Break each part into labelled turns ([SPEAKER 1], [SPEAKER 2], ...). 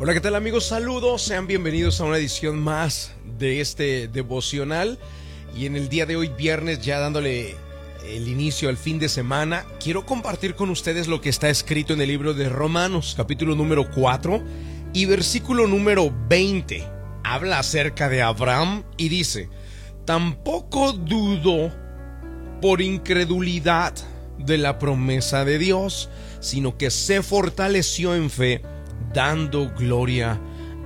[SPEAKER 1] Hola, ¿qué tal amigos? Saludos, sean bienvenidos a una edición más de este devocional. Y en el día de hoy, viernes, ya dándole el inicio al fin de semana, quiero compartir con ustedes lo que está escrito en el libro de Romanos, capítulo número 4 y versículo número 20. Habla acerca de Abraham y dice, tampoco dudó por incredulidad de la promesa de Dios, sino que se fortaleció en fe dando gloria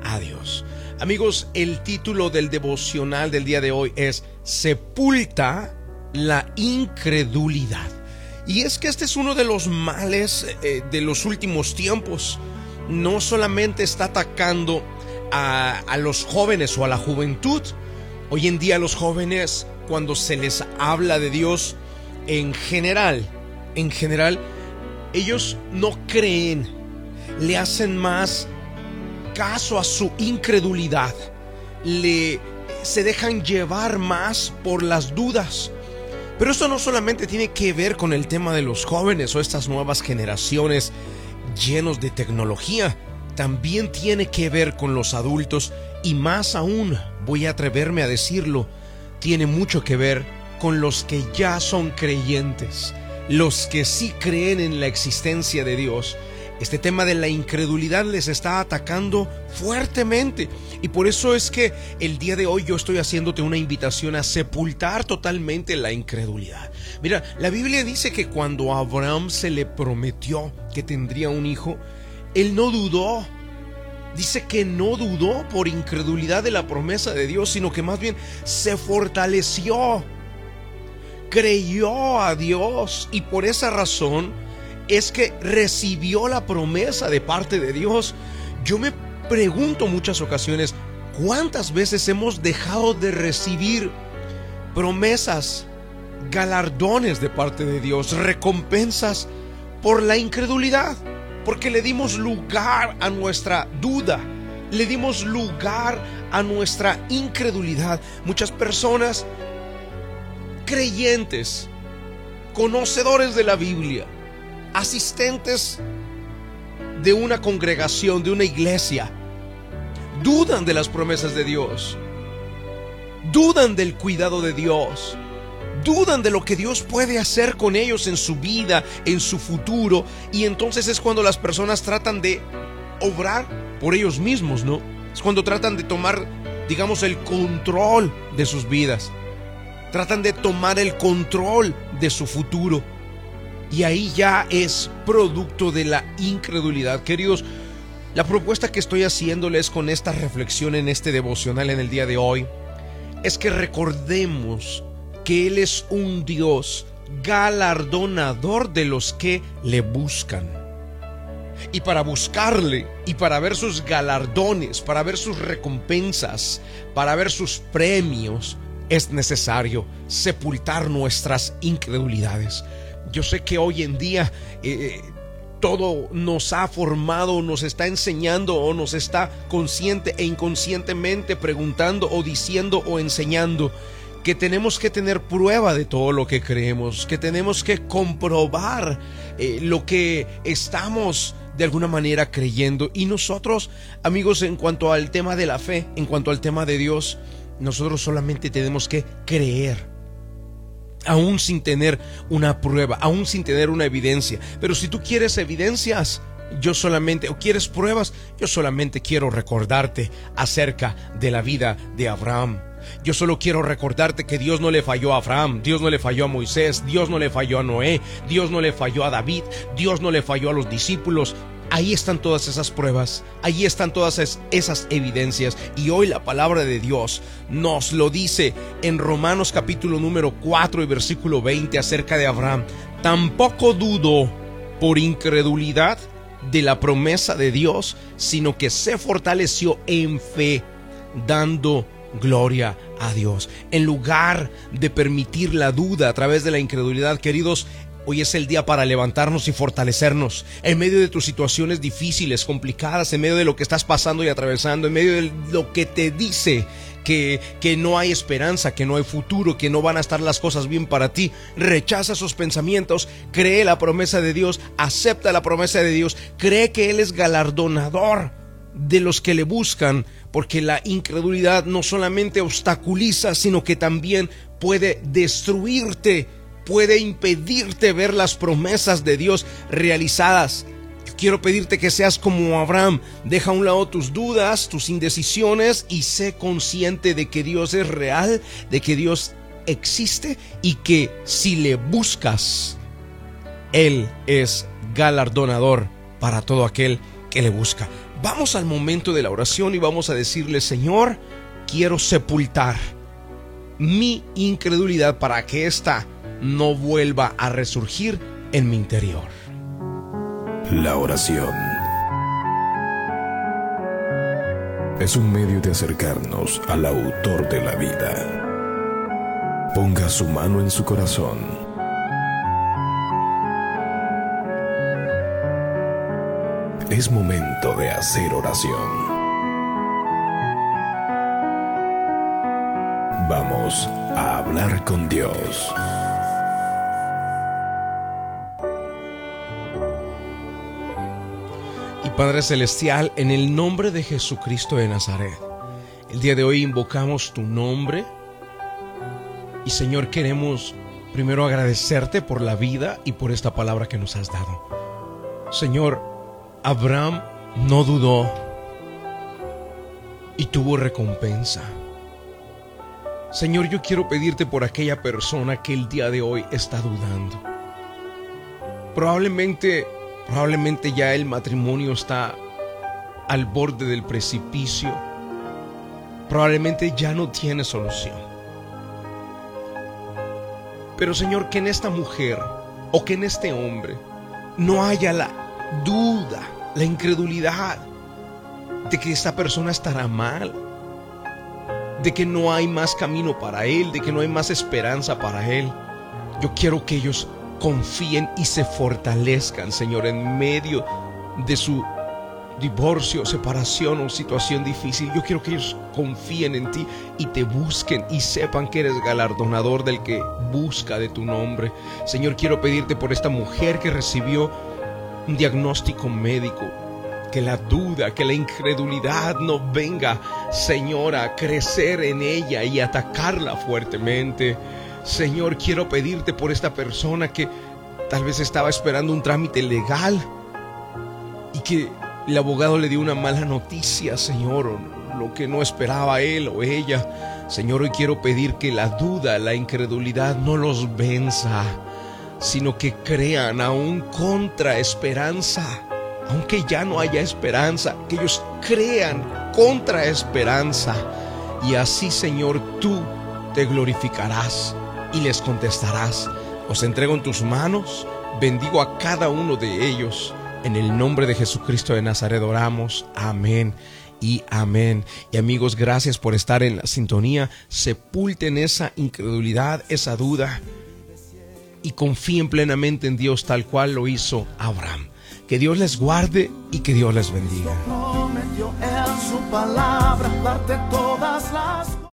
[SPEAKER 1] a Dios. Amigos, el título del devocional del día de hoy es Sepulta la incredulidad. Y es que este es uno de los males eh, de los últimos tiempos. No solamente está atacando a, a los jóvenes o a la juventud. Hoy en día los jóvenes, cuando se les habla de Dios en general, en general, ellos no creen le hacen más caso a su incredulidad, le se dejan llevar más por las dudas. Pero esto no solamente tiene que ver con el tema de los jóvenes o estas nuevas generaciones llenos de tecnología, también tiene que ver con los adultos y más aún, voy a atreverme a decirlo, tiene mucho que ver con los que ya son creyentes, los que sí creen en la existencia de Dios este tema de la incredulidad les está atacando fuertemente. Y por eso es que el día de hoy yo estoy haciéndote una invitación a sepultar totalmente la incredulidad. Mira, la Biblia dice que cuando Abraham se le prometió que tendría un hijo, él no dudó. Dice que no dudó por incredulidad de la promesa de Dios, sino que más bien se fortaleció. Creyó a Dios y por esa razón es que recibió la promesa de parte de Dios. Yo me pregunto muchas ocasiones, ¿cuántas veces hemos dejado de recibir promesas, galardones de parte de Dios, recompensas por la incredulidad? Porque le dimos lugar a nuestra duda, le dimos lugar a nuestra incredulidad. Muchas personas creyentes, conocedores de la Biblia, asistentes de una congregación, de una iglesia, dudan de las promesas de Dios, dudan del cuidado de Dios, dudan de lo que Dios puede hacer con ellos en su vida, en su futuro, y entonces es cuando las personas tratan de obrar por ellos mismos, ¿no? Es cuando tratan de tomar, digamos, el control de sus vidas, tratan de tomar el control de su futuro. Y ahí ya es producto de la incredulidad. Queridos, la propuesta que estoy haciéndoles con esta reflexión en este devocional en el día de hoy es que recordemos que Él es un Dios galardonador de los que le buscan. Y para buscarle y para ver sus galardones, para ver sus recompensas, para ver sus premios, es necesario sepultar nuestras incredulidades. Yo sé que hoy en día eh, todo nos ha formado, nos está enseñando o nos está consciente e inconscientemente preguntando o diciendo o enseñando que tenemos que tener prueba de todo lo que creemos, que tenemos que comprobar eh, lo que estamos de alguna manera creyendo. Y nosotros, amigos, en cuanto al tema de la fe, en cuanto al tema de Dios, nosotros solamente tenemos que creer aún sin tener una prueba, aún sin tener una evidencia. Pero si tú quieres evidencias, yo solamente, o quieres pruebas, yo solamente quiero recordarte acerca de la vida de Abraham. Yo solo quiero recordarte que Dios no le falló a Abraham, Dios no le falló a Moisés, Dios no le falló a Noé, Dios no le falló a David, Dios no le falló a los discípulos, Ahí están todas esas pruebas, ahí están todas esas evidencias y hoy la palabra de Dios nos lo dice en Romanos capítulo número 4 y versículo 20 acerca de Abraham. Tampoco dudó por incredulidad de la promesa de Dios, sino que se fortaleció en fe, dando gloria a Dios. En lugar de permitir la duda a través de la incredulidad, queridos, Hoy es el día para levantarnos y fortalecernos en medio de tus situaciones difíciles, complicadas, en medio de lo que estás pasando y atravesando, en medio de lo que te dice que, que, no hay esperanza, que no hay futuro, que no van a estar las cosas bien para ti. Rechaza esos pensamientos, cree la promesa de Dios, acepta la promesa de Dios, cree que Él es galardonador de los que le buscan, porque la incredulidad no solamente obstaculiza, sino que también puede destruirte, puede impedirte ver las promesas de Dios realizadas. Quiero pedirte que seas como Abraham, deja a un lado tus dudas, tus indecisiones y sé consciente de que Dios es real, de que Dios existe y que si le buscas, Él es galardonador para todo aquel que le busca. Vamos al momento de la oración y vamos a decirle, Señor, quiero sepultar mi incredulidad para que ésta no vuelva a resurgir en mi interior.
[SPEAKER 2] La oración es un medio de acercarnos al autor de la vida. Ponga su mano en su corazón. Es momento de hacer oración. Vamos a hablar con Dios.
[SPEAKER 1] Padre Celestial, en el nombre de Jesucristo de Nazaret, el día de hoy invocamos tu nombre. Y Señor, queremos primero agradecerte por la vida y por esta palabra que nos has dado. Señor, Abraham no dudó y tuvo recompensa. Señor, yo quiero pedirte por aquella persona que el día de hoy está dudando. Probablemente, probablemente ya el matrimonio está al borde del precipicio. Probablemente ya no tiene solución. Pero Señor, que en esta mujer o que en este hombre no haya la duda, la incredulidad de que esta persona estará mal de que no hay más camino para Él, de que no hay más esperanza para Él. Yo quiero que ellos confíen y se fortalezcan, Señor, en medio de su divorcio, separación o situación difícil. Yo quiero que ellos confíen en ti y te busquen y sepan que eres galardonador del que busca de tu nombre. Señor, quiero pedirte por esta mujer que recibió un diagnóstico médico que la duda, que la incredulidad no venga, Señor, a crecer en ella y atacarla fuertemente. Señor, quiero pedirte por esta persona que tal vez estaba esperando un trámite legal y que el abogado le dio una mala noticia, Señor, lo que no esperaba él o ella. Señor, hoy quiero pedir que la duda, la incredulidad no los venza, sino que crean aún contra esperanza aunque ya no haya esperanza, que ellos crean contra esperanza. Y así, Señor, tú te glorificarás y les contestarás. Os entrego en tus manos, bendigo a cada uno de ellos. En el nombre de Jesucristo de Nazaret oramos. Amén y amén. Y amigos, gracias por estar en la sintonía. Sepulten esa incredulidad, esa duda y confíen plenamente en Dios tal cual lo hizo Abraham. Que Dios les guarde y que Dios les bendiga.